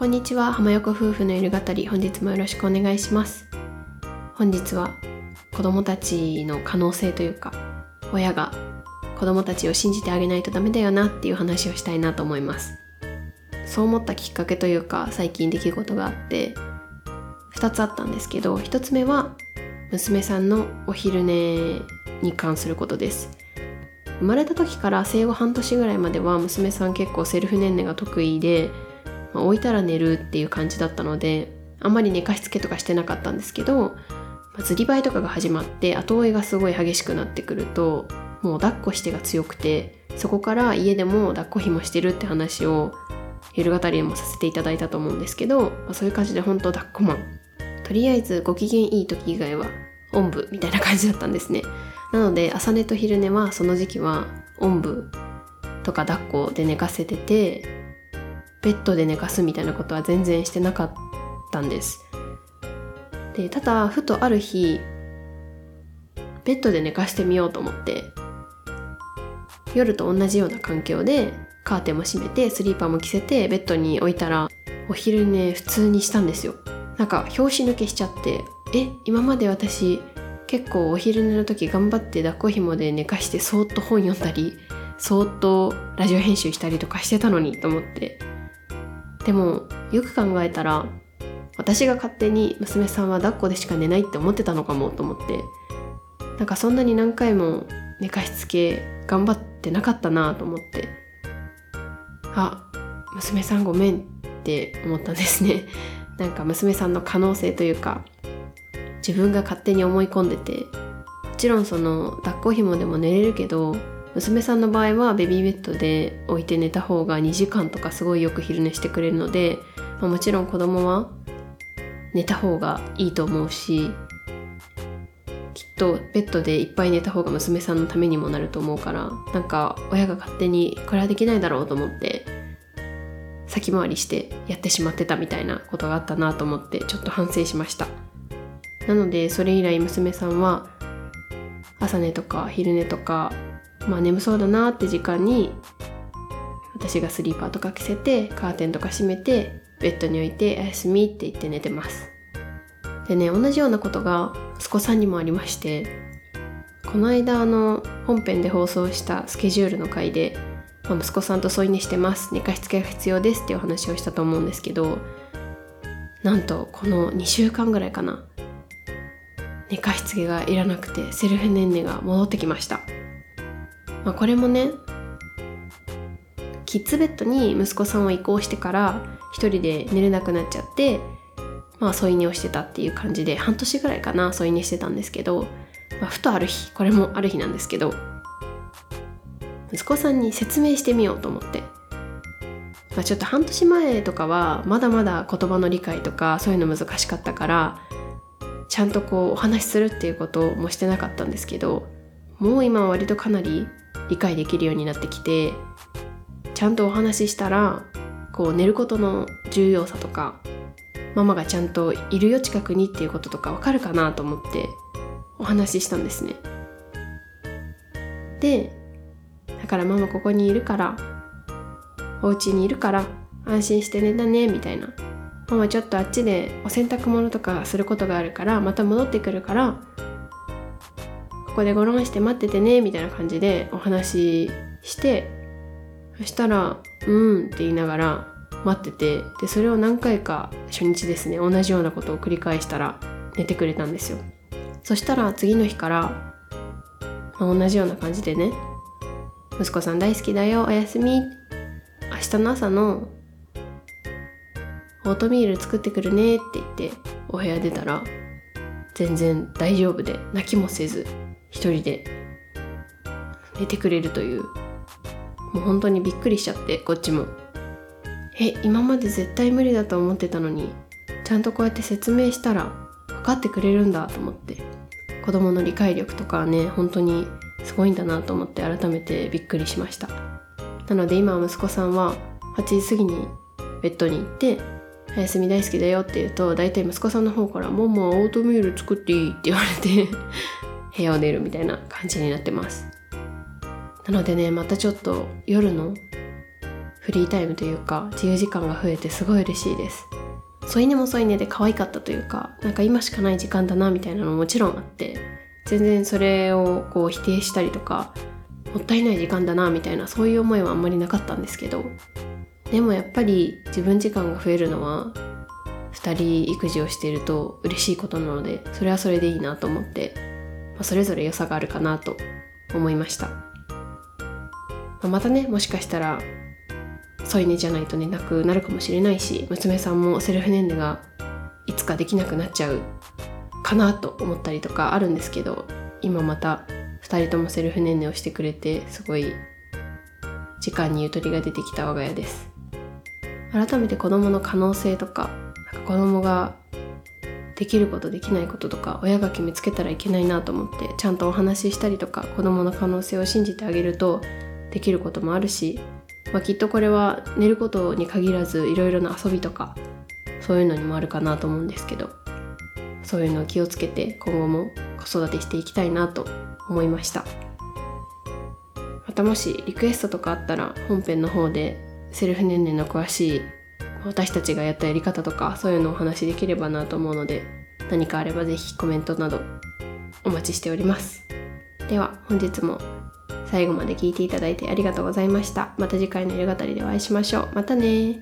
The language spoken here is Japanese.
こんにちは。浜横夫婦の夜語り。本日もよろしくお願いします。本日は子供たちの可能性というか親が子供たちを信じてあげないとダメだよなっていう話をしたいなと思います。そう思ったきっかけというか最近出来事があって2つあったんですけど1つ目は娘さんのお昼寝に関することです。生まれた時から生後半年ぐらいまでは娘さん結構セルフねんねが得意で、まあ、置いたら寝るっていう感じだったのであんまり寝かしつけとかしてなかったんですけど、まあ、ずりばいとかが始まって後追いがすごい激しくなってくるともう抱っこしてが強くてそこから家でも抱っこひもしてるって話を夜語りでもさせていただいたと思うんですけど、まあ、そういう感じで本当抱っこマン。とりあえずご機嫌いい時以外はおんぶみたいな感じだったんですね。なので朝寝と昼寝はその時期はおんぶとか抱っこで寝かせててベッドで寝かすみたいなことは全然してなかったんです。でただふとある日ベッドで寝かしてみようと思って夜と同じような環境でカーテンも閉めてスリーパーも着せてベッドに置いたらお昼寝普通にしたんですよ。なんか拍子抜けしちゃってえ今まで私結構お昼寝の時頑張って抱っこ紐で寝かしてそーっと本読んだりそーっとラジオ編集したりとかしてたのにと思って。でもよく考えたら私が勝手に娘さんは抱っこでしか寝ないって思ってたのかもと思ってなんかそんなに何回も寝かしつけ頑張ってなかったなと思ってあ娘さんごめんって思ったんですね。なんか娘さんの可能性というか自分が勝手に思い込んでてもちろんその抱っこ紐でも寝れるけど娘さんの場合はベビーベッドで置いて寝た方が2時間とかすごいよく昼寝してくれるので、まあ、もちろん子供は寝た方がいいと思うしきっとベッドでいっぱい寝た方が娘さんのためにもなると思うからなんか親が勝手にこれはできないだろうと思って先回りしてやってしまってたみたいなことがあったなと思ってちょっと反省しました。なのでそれ以来娘さんは朝寝とか昼寝とかまあ眠そうだなって時間に私がスリーパーとか着せてカーテンとか閉めてベッドに置いて「おやすみ」って言って寝てます。でね同じようなことが息子さんにもありましてこの間あの本編で放送したスケジュールの回で、まあ、息子さんと添い寝してます。寝かしつけが必要ですっていうお話をしたと思うんですけどなんとこの2週間ぐらいかな。寝かしつけがいらなくてセルフねんねが戻ってきました、まあ、これもねキッズベッドに息子さんを移行してから一人で寝れなくなっちゃってまあ添い寝をしてたっていう感じで半年ぐらいかな添い寝してたんですけど、まあ、ふとある日これもある日なんですけど息子さんに説明してみようと思って、まあ、ちょっと半年前とかはまだまだ言葉の理解とかそういうの難しかったからちゃんとこうお話しするっていうこともしてなかったんですけどもう今は割とかなり理解できるようになってきてちゃんとお話ししたらこう寝ることの重要さとかママがちゃんといるよ近くにっていうこととかわかるかなと思ってお話ししたんですね。でだからママここにいるからお家にいるから安心して寝たねみたいな。ママちょっとあっちでお洗濯物とかすることがあるからまた戻ってくるからここでゴロンして待っててねみたいな感じでお話ししてそしたら「うん」って言いながら待っててでそれを何回か初日ですね同じようなことを繰り返したら寝てくれたんですよ。そしたら次の日から、まあ、同じような感じでね「息子さん大好きだよおやすみ」明日の朝のオートミール作ってくるねって言ってお部屋出たら全然大丈夫で泣きもせず一人で寝てくれるという。もう本当にびっくりしちゃってこっちも。え今まで絶対無理だと思ってたのにちゃんとこうやって説明したら分かってくれるんだと思って。子供の理解力とかはね本当にすごいんだなと思って改めてびっくりしました。なので今息子さんは8時過ぎにベッドに行って「おやすみ大好きだよ」って言うと大体息子さんの方から「ママオートミール作っていい?」って言われて部屋を出るみたいな感じになってます。なのでねまたちょっと夜のフリータイムというか自由時間が増えてすごい嬉しいです。添い寝も添い寝で可愛かったというかなんか今しかない時間だなみたいなのももちろんあって全然それをこう否定したりとかもったいない時間だなみたいなそういう思いはあんまりなかったんですけどでもやっぱり自分時間が増えるのは2人育児をしていると嬉しいことなのでそれはそれでいいなと思って、それぞれ良さがあるかなと思いました、ま、またねもしかしたら添い寝じゃないと寝なくなるかもしれないし娘さんもセルフ年齢がいつかできなくなっちゃうかなと思ったりとかあるんですけど今また2人ともセルフ年齢をしてくれてすごい時間にゆとりが出てきた我が家です。改めて子供の可能性とかなんか子供ができることできないこととか親が決めつけたらいけないなと思ってちゃんとお話ししたりとか子供の可能性を信じてあげるとできることもあるし、まあ、きっとこれは寝ることに限らずいろいろな遊びとかそういうのにもあるかなと思うんですけどそういうのを気をつけて今後も子育てしていきたいなと思いました。またもしリクエストとかあったら本編の方でセルフ年齢の詳しい私たちがやったやり方とかそういうのをお話しできればなと思うので何かあれば是非コメントなどお待ちしております。では本日も最後まで聞いていただいてありがとうございました。また次回の夜語りでお会いしましょう。またね